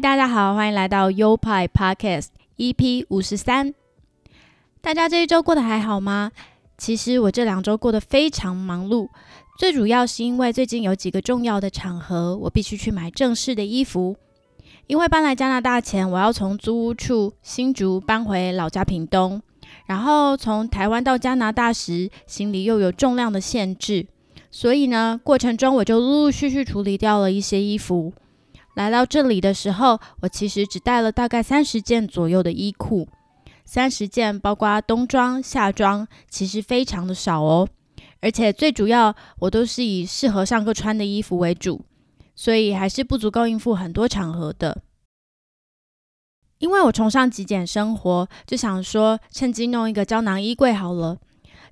大家好，欢迎来到优派 Podcast EP 五十三。大家这一周过得还好吗？其实我这两周过得非常忙碌，最主要是因为最近有几个重要的场合，我必须去买正式的衣服。因为搬来加拿大前，我要从租屋处新竹搬回老家屏东，然后从台湾到加拿大时，行李又有重量的限制，所以呢，过程中我就陆陆续续处理掉了一些衣服。来到这里的时候，我其实只带了大概三十件左右的衣裤，三十件包括冬装、夏装，其实非常的少哦。而且最主要，我都是以适合上课穿的衣服为主，所以还是不足够应付很多场合的。因为我崇尚极简生活，就想说趁机弄一个胶囊衣柜好了。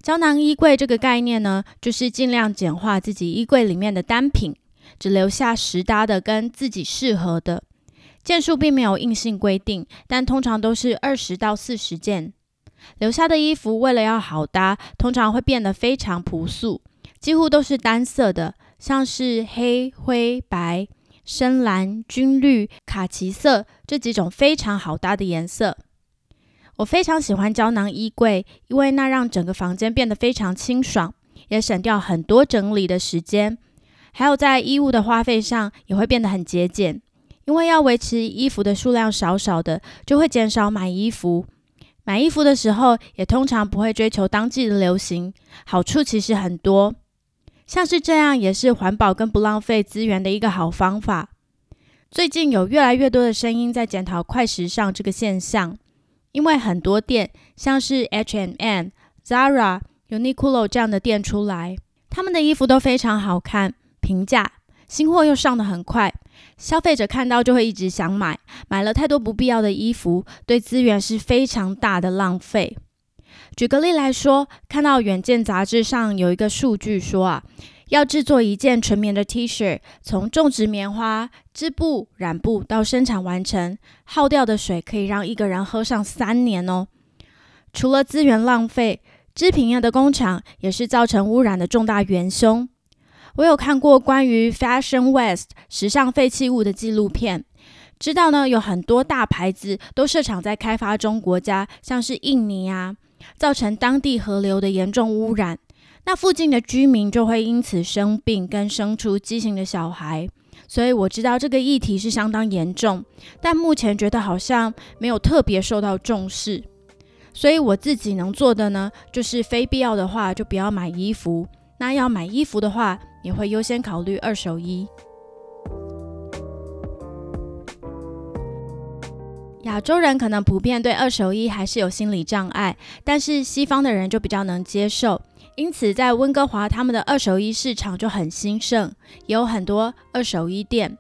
胶囊衣柜这个概念呢，就是尽量简化自己衣柜里面的单品。只留下实搭的跟自己适合的件数，并没有硬性规定，但通常都是二十到四十件。留下的衣服为了要好搭，通常会变得非常朴素，几乎都是单色的，像是黑、灰、白、深蓝、军绿、卡其色这几种非常好搭的颜色。我非常喜欢胶囊衣柜，因为那让整个房间变得非常清爽，也省掉很多整理的时间。还有在衣物的花费上也会变得很节俭，因为要维持衣服的数量少少的，就会减少买衣服。买衣服的时候也通常不会追求当季的流行，好处其实很多。像是这样也是环保跟不浪费资源的一个好方法。最近有越来越多的声音在检讨快时尚这个现象，因为很多店像是 H&M、Zara、Uniqlo 这样的店出来，他们的衣服都非常好看。平价，新货又上的很快，消费者看到就会一直想买，买了太多不必要的衣服，对资源是非常大的浪费。举个例来说，看到《远见》杂志上有一个数据说啊，要制作一件纯棉的 T 恤，从种植棉花、织布、染布到生产完成，耗掉的水可以让一个人喝上三年哦。除了资源浪费，织品业的工厂也是造成污染的重大元凶。我有看过关于 Fashion West 时尚废弃物的纪录片，知道呢有很多大牌子都设厂在开发中国家，像是印尼啊，造成当地河流的严重污染，那附近的居民就会因此生病跟生出畸形的小孩，所以我知道这个议题是相当严重，但目前觉得好像没有特别受到重视，所以我自己能做的呢，就是非必要的话就不要买衣服，那要买衣服的话。也会优先考虑二手衣。亚洲人可能普遍对二手衣还是有心理障碍，但是西方的人就比较能接受。因此，在温哥华，他们的二手衣市场就很兴盛，也有很多二手衣店。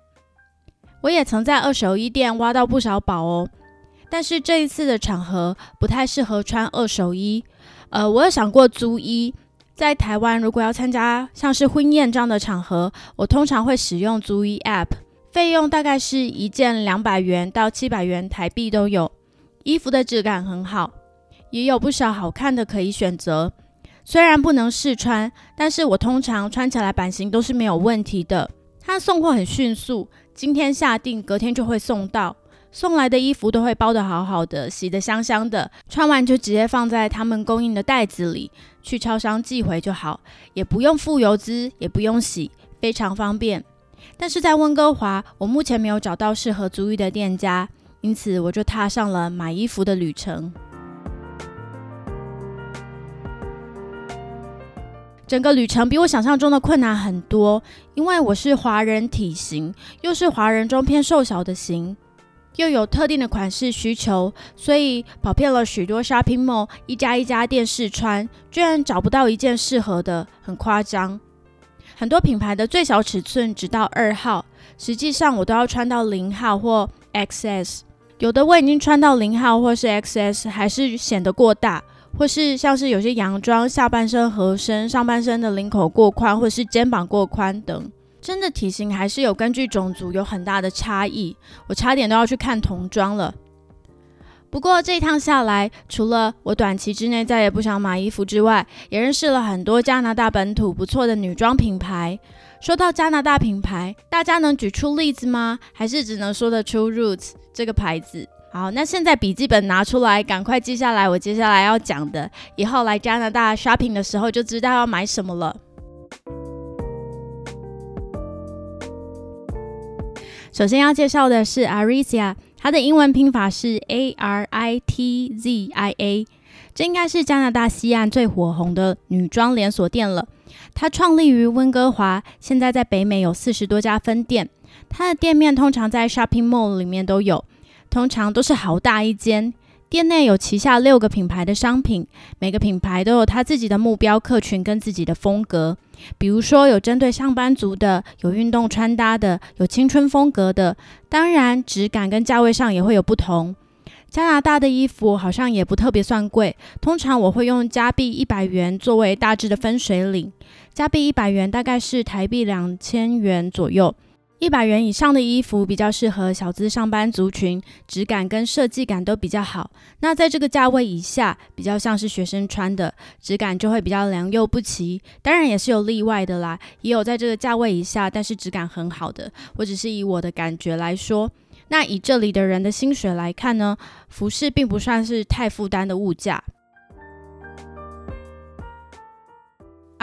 我也曾在二手衣店挖到不少宝哦。但是这一次的场合不太适合穿二手衣。呃，我有想过租衣。在台湾，如果要参加像是婚宴这样的场合，我通常会使用租衣 App，费用大概是一件两百元到七百元台币都有。衣服的质感很好，也有不少好看的可以选择。虽然不能试穿，但是我通常穿起来版型都是没有问题的。它送货很迅速，今天下定，隔天就会送到。送来的衣服都会包得好好的，洗得香香的，穿完就直接放在他们供应的袋子里，去超商寄回就好，也不用付邮资，也不用洗，非常方便。但是在温哥华，我目前没有找到适合租衣的店家，因此我就踏上了买衣服的旅程。整个旅程比我想象中的困难很多，因为我是华人体型，又是华人中偏瘦小的型。又有特定的款式需求，所以跑遍了许多 shopping mall，一家一家店试穿，居然找不到一件适合的，很夸张。很多品牌的最小尺寸只到二号，实际上我都要穿到零号或 XS，有的我已经穿到零号或是 XS，还是显得过大，或是像是有些洋装下半身合身，上半身的领口过宽，或是肩膀过宽等，真的体型还是有根据种族有很大的差异。我差点都要去看童装了。不过这一趟下来，除了我短期之内再也不想买衣服之外，也认识了很多加拿大本土不错的女装品牌。说到加拿大品牌，大家能举出例子吗？还是只能说得出 Roots 这个牌子？好，那现在笔记本拿出来，赶快记下来我接下来要讲的，以后来加拿大 shopping 的时候就知道要买什么了。首先要介绍的是 Aritzia，它的英文拼法是 A R I T Z I A，这应该是加拿大西岸最火红的女装连锁店了。它创立于温哥华，现在在北美有四十多家分店。它的店面通常在 shopping mall 里面都有，通常都是好大一间。店内有旗下六个品牌的商品，每个品牌都有它自己的目标客群跟自己的风格。比如说有针对上班族的，有运动穿搭的，有青春风格的。当然，质感跟价位上也会有不同。加拿大的衣服好像也不特别算贵，通常我会用加币一百元作为大致的分水岭。加币一百元大概是台币两千元左右。一百元以上的衣服比较适合小资上班族群，质感跟设计感都比较好。那在这个价位以下，比较像是学生穿的，质感就会比较良莠不齐。当然也是有例外的啦，也有在这个价位以下，但是质感很好的。我只是以我的感觉来说。那以这里的人的薪水来看呢，服饰并不算是太负担的物价。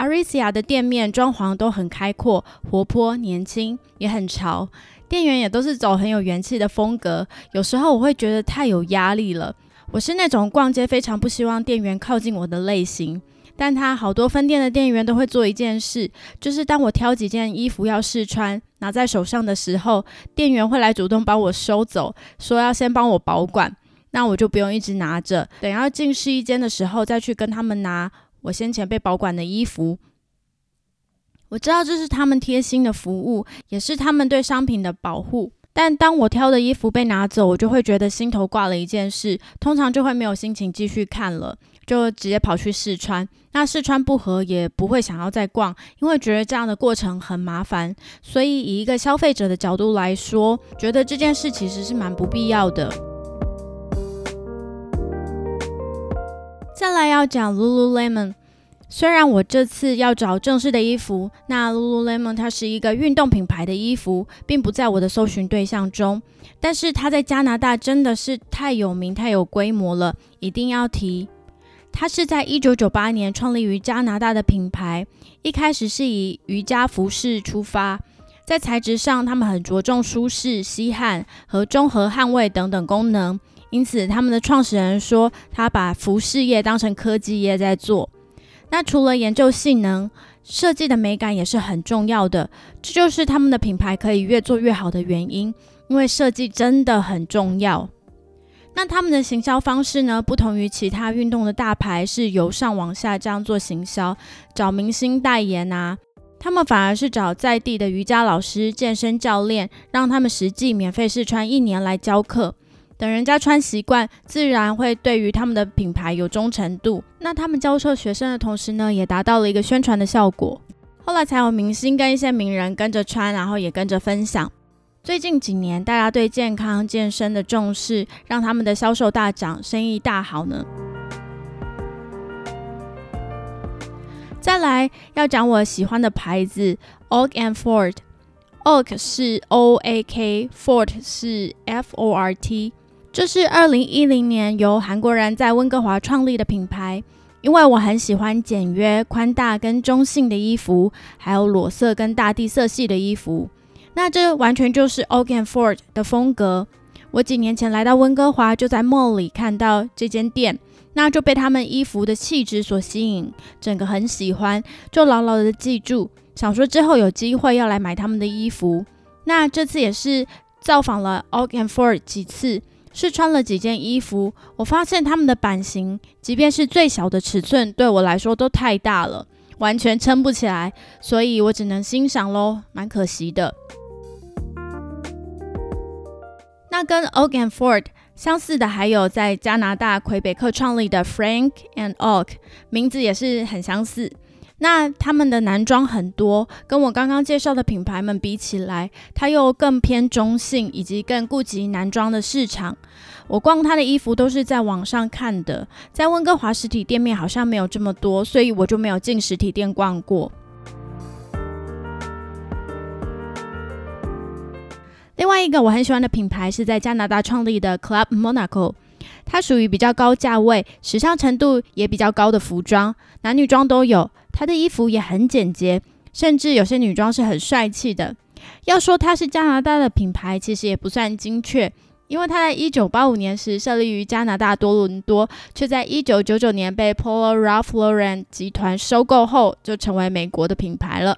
Aritzia 的店面装潢都很开阔、活泼、年轻，也很潮。店员也都是走很有元气的风格。有时候我会觉得太有压力了。我是那种逛街非常不希望店员靠近我的类型。但他好多分店的店员都会做一件事，就是当我挑几件衣服要试穿，拿在手上的时候，店员会来主动帮我收走，说要先帮我保管，那我就不用一直拿着，等要进试衣间的时候再去跟他们拿我先前被保管的衣服。我知道这是他们贴心的服务，也是他们对商品的保护。但当我挑的衣服被拿走，我就会觉得心头挂了一件事，通常就会没有心情继续看了。就直接跑去试穿，那试穿不合也不会想要再逛，因为觉得这样的过程很麻烦。所以以一个消费者的角度来说，觉得这件事其实是蛮不必要的。再来要讲 Lululemon，虽然我这次要找正式的衣服，那 Lululemon 它是一个运动品牌的衣服，并不在我的搜寻对象中，但是它在加拿大真的是太有名、太有规模了，一定要提。它是在一九九八年创立于加拿大的品牌，一开始是以瑜伽服饰出发，在材质上他们很着重舒适、吸汗和中和汗味等等功能，因此他们的创始人说他把服饰业当成科技业在做。那除了研究性能，设计的美感也是很重要的，这就是他们的品牌可以越做越好的原因，因为设计真的很重要。那他们的行销方式呢？不同于其他运动的大牌，是由上往下这样做行销，找明星代言啊。他们反而是找在地的瑜伽老师、健身教练，让他们实际免费试穿一年来教课。等人家穿习惯，自然会对于他们的品牌有忠诚度。那他们教授学生的同时呢，也达到了一个宣传的效果。后来才有明星跟一些名人跟着穿，然后也跟着分享。最近几年，大家对健康健身的重视，让他们的销售大涨，生意大好呢。再来要讲我喜欢的牌子，Oak and Ford。Oak 是 O A K，Ford 是 F O R T。这是二零一零年由韩国人在温哥华创立的品牌。因为我很喜欢简约、宽大跟中性的衣服，还有裸色跟大地色系的衣服。那这完全就是 o g a n Ford 的风格。我几年前来到温哥华，就在 mall 里看到这间店，那就被他们衣服的气质所吸引，整个很喜欢，就牢牢的记住，想说之后有机会要来买他们的衣服。那这次也是造访了 o g a n Ford 几次，试穿了几件衣服，我发现他们的版型，即便是最小的尺寸，对我来说都太大了，完全撑不起来，所以我只能欣赏喽，蛮可惜的。那跟 Oak and Ford 相似的还有在加拿大魁北克创立的 Frank and Oak，名字也是很相似。那他们的男装很多，跟我刚刚介绍的品牌们比起来，它又更偏中性，以及更顾及男装的市场。我逛他的衣服都是在网上看的，在温哥华实体店面好像没有这么多，所以我就没有进实体店逛过。另外一个我很喜欢的品牌是在加拿大创立的 Club Monaco，它属于比较高价位、时尚程度也比较高的服装，男女装都有。它的衣服也很简洁，甚至有些女装是很帅气的。要说它是加拿大的品牌，其实也不算精确。因为它在一九八五年时设立于加拿大多伦多，却在一九九九年被 Polo Ralph Lauren 集团收购后，就成为美国的品牌了。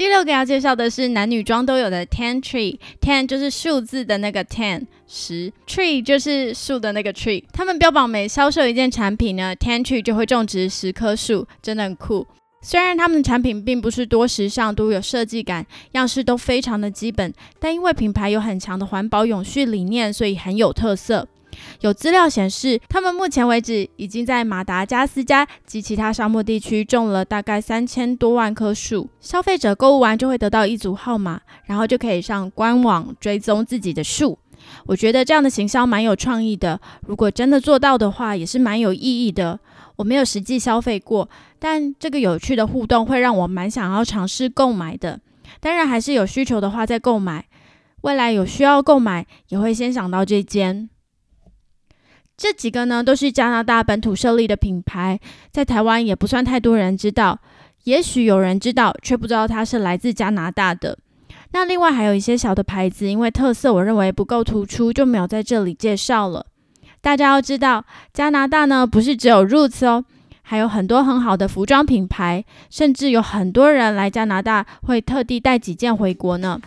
第六个要介绍的是男女装都有的 Ten Tree，Ten 就是数字的那个 Ten 十，Tree 就是树的那个 Tree。他们标榜每销售一件产品呢，Ten Tree 就会种植十棵树，真的很酷。虽然他们的产品并不是多时尚、多有设计感，样式都非常的基本，但因为品牌有很强的环保永续理念，所以很有特色。有资料显示，他们目前为止已经在马达加斯加及其他沙漠地区种了大概三千多万棵树。消费者购物完就会得到一组号码，然后就可以上官网追踪自己的树。我觉得这样的行销蛮有创意的，如果真的做到的话，也是蛮有意义的。我没有实际消费过，但这个有趣的互动会让我蛮想要尝试购买的。当然，还是有需求的话再购买。未来有需要购买，也会先想到这间。这几个呢，都是加拿大本土设立的品牌，在台湾也不算太多人知道。也许有人知道，却不知道它是来自加拿大的。那另外还有一些小的牌子，因为特色我认为不够突出，就没有在这里介绍了。大家要知道，加拿大呢不是只有 Roots 哦，还有很多很好的服装品牌，甚至有很多人来加拿大会特地带几件回国呢。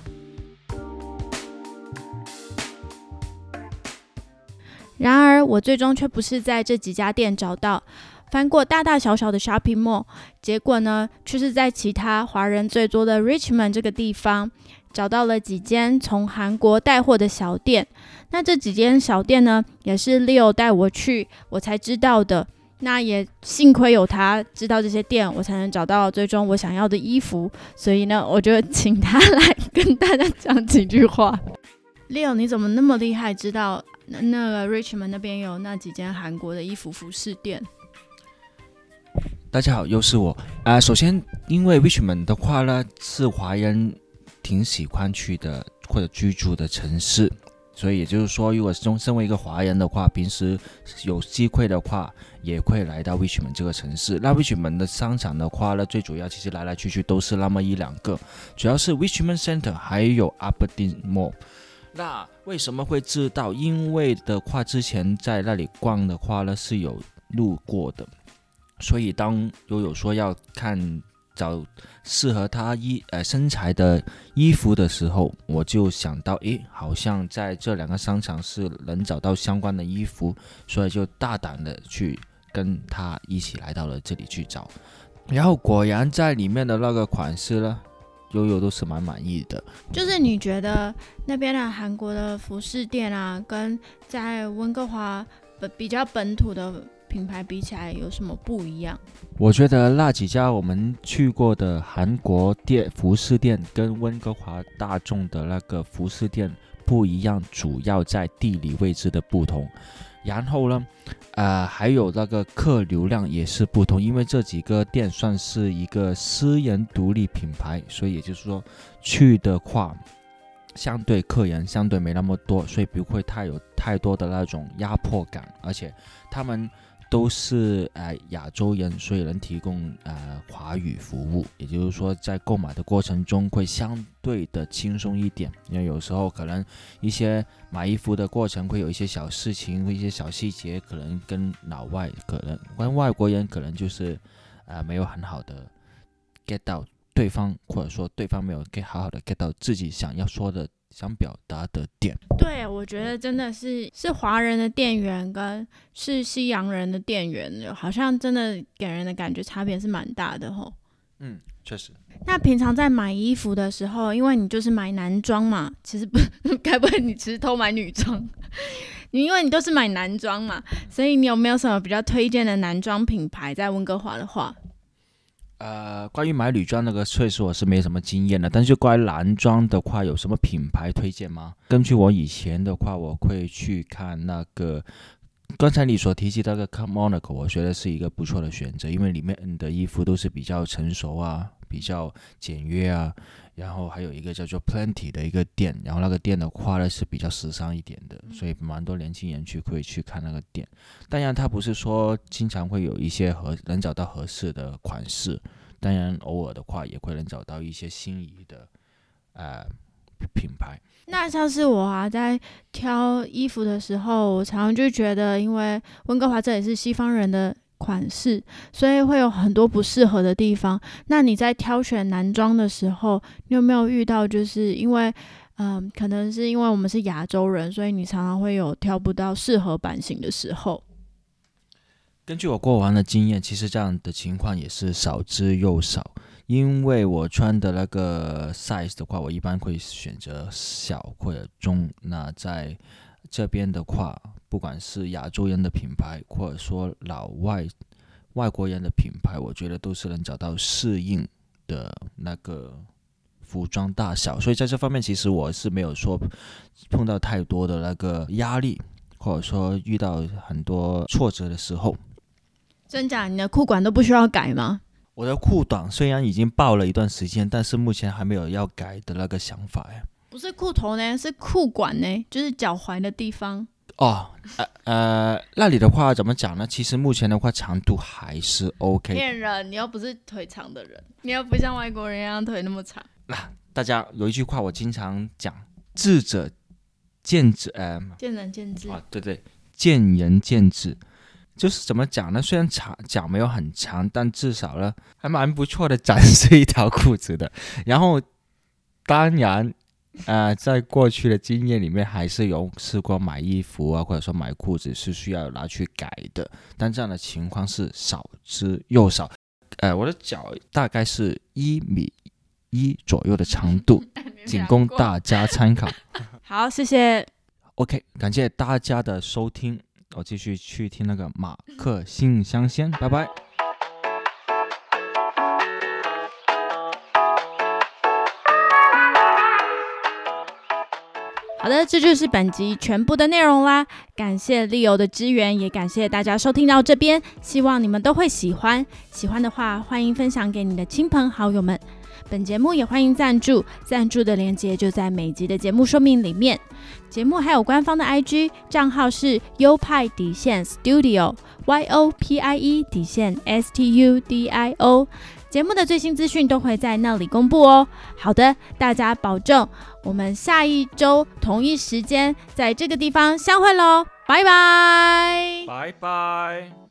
然而，我最终却不是在这几家店找到，翻过大大小小的 shopping mall，结果呢，却是在其他华人最多的 Richmond 这个地方。找到了几间从韩国带货的小店，那这几间小店呢，也是 Leo 带我去，我才知道的。那也幸亏有他知道这些店，我才能找到最终我想要的衣服。所以呢，我就请他来跟大家讲几句话。Leo，你怎么那么厉害，知道那个 Richmond 那边有那几间韩国的衣服服饰店？大家好，又是我啊。首先，因为 Richmond 的话呢，是华人。挺喜欢去的或者居住的城市，所以也就是说，如果中身为一个华人的话，平时有机会的话，也会来到 Richmond 这个城市。那 Richmond 的商场的话呢，最主要其实来来去去都是那么一两个，主要是 Richmond Center 还有 Aberdeen Mall。那为什么会知道？因为的话，之前在那里逛的话呢，是有路过的，所以当悠悠说要看。找适合他衣呃身材的衣服的时候，我就想到，诶，好像在这两个商场是能找到相关的衣服，所以就大胆的去跟他一起来到了这里去找，然后果然在里面的那个款式呢，悠悠都是蛮满意的。就是你觉得那边的韩国的服饰店啊，跟在温哥华本比较本土的。品牌比起来有什么不一样？我觉得那几家我们去过的韩国店服饰店跟温哥华大众的那个服饰店不一样，主要在地理位置的不同。然后呢，呃，还有那个客流量也是不同，因为这几个店算是一个私人独立品牌，所以也就是说去的话，相对客人相对没那么多，所以不会太有太多的那种压迫感，而且他们。都是呃亚洲人，所以能提供呃华语服务，也就是说在购买的过程中会相对的轻松一点。因为有时候可能一些买衣服的过程会有一些小事情，一些小细节，可能跟老外可能跟外国人可能就是呃没有很好的 get 到对方，或者说对方没有 get 好好的 get 到自己想要说的。想表达的点，对我觉得真的是是华人的店员跟是西洋人的店员，好像真的给人的感觉差别是蛮大的吼。嗯，确实。那平常在买衣服的时候，因为你就是买男装嘛，其实不，该不会你其实偷买女装？你因为你都是买男装嘛，所以你有没有什么比较推荐的男装品牌？在温哥华的话，呃，关于买女装那个，确实我是没什么经验的。但是关于男装的话，有什么品牌推荐吗？根据我以前的话，我会去看那个刚才你所提及的那个 Monaco，我觉得是一个不错的选择，因为里面的衣服都是比较成熟啊，比较简约啊。然后还有一个叫做 Plenty 的一个店，然后那个店的话呢是比较时尚一点的，所以蛮多年轻人去会去看那个店。当然，它不是说经常会有一些合能找到合适的款式，当然偶尔的话也会能找到一些心仪的呃品牌。那像是我啊，在挑衣服的时候，我常常就觉得，因为温哥华这也是西方人的。款式，所以会有很多不适合的地方。那你在挑选男装的时候，你有没有遇到？就是因为，嗯，可能是因为我们是亚洲人，所以你常常会有挑不到适合版型的时候。根据我过往的经验，其实这样的情况也是少之又少。因为我穿的那个 size 的话，我一般会选择小或者中。那在这边的话，不管是亚洲人的品牌，或者说老外外国人的品牌，我觉得都是能找到适应的那个服装大小。所以在这方面，其实我是没有说碰到太多的那个压力，或者说遇到很多挫折的时候。真假？你的裤管都不需要改吗？我的裤短虽然已经爆了一段时间，但是目前还没有要改的那个想法呀。不是裤头呢，是裤管呢，就是脚踝的地方。哦，呃呃，那里的话怎么讲呢？其实目前的话长度还是 OK。骗人，你又不是腿长的人，你又不像外国人一样腿那么长。那大家有一句话我经常讲：智者见智，呃，见仁见智啊，对对，见仁见智。就是怎么讲呢？虽然长脚没有很长，但至少呢还蛮不错的，展示一条裤子的。然后当然。呃，在过去的经验里面，还是有试过买衣服啊，或者说买裤子是需要拿去改的，但这样的情况是少之又少。呃，我的脚大概是一米一左右的长度，仅供大家参考。好，谢谢。OK，感谢大家的收听，我继续去听那个马克信箱先，拜拜。好的，这就是本集全部的内容啦。感谢利友的支援，也感谢大家收听到这边。希望你们都会喜欢，喜欢的话欢迎分享给你的亲朋好友们。本节目也欢迎赞助，赞助的链接就在每集的节目说明里面。节目还有官方的 IG 账号是优派底线 Studio，Y O P I E 底线 S T U D I O。节目的最新资讯都会在那里公布哦。好的，大家保重，我们下一周同一时间在这个地方相会喽，拜拜，拜拜。